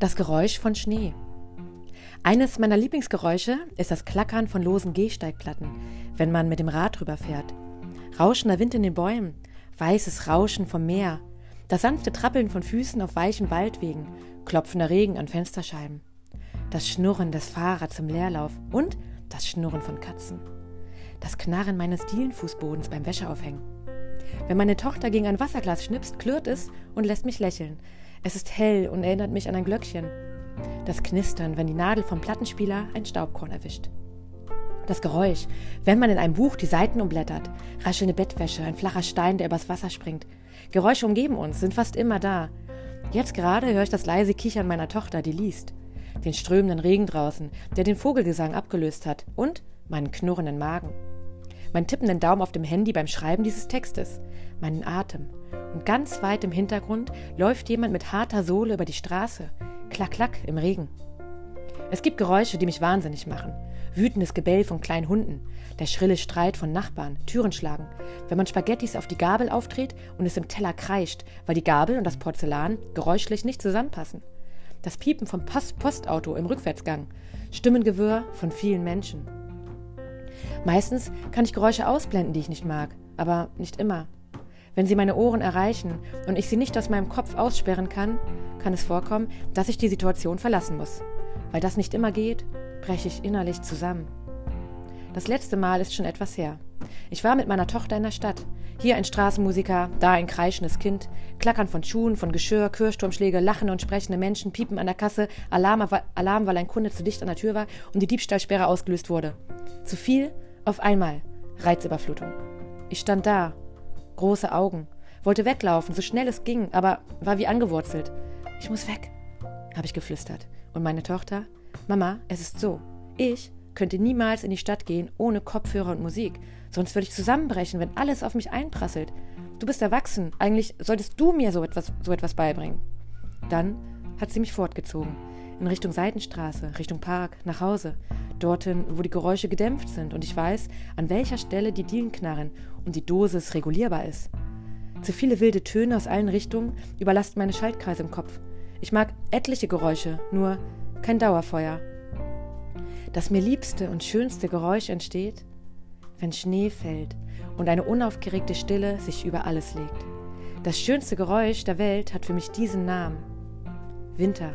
Das Geräusch von Schnee. Eines meiner Lieblingsgeräusche ist das Klackern von losen Gehsteigplatten, wenn man mit dem Rad drüber fährt. Rauschender Wind in den Bäumen, weißes Rauschen vom Meer, das sanfte Trappeln von Füßen auf weichen Waldwegen, klopfender Regen an Fensterscheiben, das Schnurren des Fahrrads im Leerlauf und das Schnurren von Katzen, das Knarren meines Dielenfußbodens beim Wäscheaufhängen. Wenn meine Tochter gegen ein Wasserglas schnipst, klirrt es und lässt mich lächeln. Es ist hell und erinnert mich an ein Glöckchen. Das Knistern, wenn die Nadel vom Plattenspieler ein Staubkorn erwischt. Das Geräusch, wenn man in einem Buch die Seiten umblättert, raschelnde Bettwäsche, ein flacher Stein, der übers Wasser springt. Geräusche umgeben uns, sind fast immer da. Jetzt gerade höre ich das leise Kichern meiner Tochter, die liest. Den strömenden Regen draußen, der den Vogelgesang abgelöst hat, und meinen knurrenden Magen. Meinen tippenden Daumen auf dem Handy beim Schreiben dieses Textes, meinen Atem, und ganz weit im Hintergrund läuft jemand mit harter Sohle über die Straße. Klack, klack im Regen. Es gibt Geräusche, die mich wahnsinnig machen. Wütendes Gebell von kleinen Hunden, der schrille Streit von Nachbarn, Türen schlagen, wenn man Spaghettis auf die Gabel auftritt und es im Teller kreischt, weil die Gabel und das Porzellan geräuschlich nicht zusammenpassen. Das Piepen vom Post Postauto im Rückwärtsgang, Stimmengewirr von vielen Menschen. Meistens kann ich Geräusche ausblenden, die ich nicht mag, aber nicht immer. Wenn sie meine Ohren erreichen und ich sie nicht aus meinem Kopf aussperren kann, kann es vorkommen, dass ich die Situation verlassen muss. Weil das nicht immer geht, breche ich innerlich zusammen. Das letzte Mal ist schon etwas her. Ich war mit meiner Tochter in der Stadt. Hier ein Straßenmusiker, da ein kreischendes Kind, Klackern von Schuhen, von Geschirr, Kirchturmschläge, lachende und sprechende Menschen, Piepen an der Kasse, Alarm, Alarm, weil ein Kunde zu dicht an der Tür war und die Diebstahlsperre ausgelöst wurde. Zu viel, auf einmal, Reizüberflutung. Ich stand da, große Augen, wollte weglaufen, so schnell es ging, aber war wie angewurzelt. Ich muss weg, habe ich geflüstert. Und meine Tochter, Mama, es ist so. Ich könnte niemals in die Stadt gehen ohne Kopfhörer und Musik. Sonst würde ich zusammenbrechen, wenn alles auf mich einprasselt. Du bist erwachsen. Eigentlich solltest du mir so etwas, so etwas beibringen. Dann hat sie mich fortgezogen. In Richtung Seitenstraße, Richtung Park, nach Hause. Dorthin, wo die Geräusche gedämpft sind und ich weiß, an welcher Stelle die Dielen knarren und die Dosis regulierbar ist. Zu viele wilde Töne aus allen Richtungen überlasten meine Schaltkreise im Kopf. Ich mag etliche Geräusche, nur kein Dauerfeuer. Das mir liebste und schönste Geräusch entsteht, wenn Schnee fällt und eine unaufgeregte Stille sich über alles legt. Das schönste Geräusch der Welt hat für mich diesen Namen. Winter.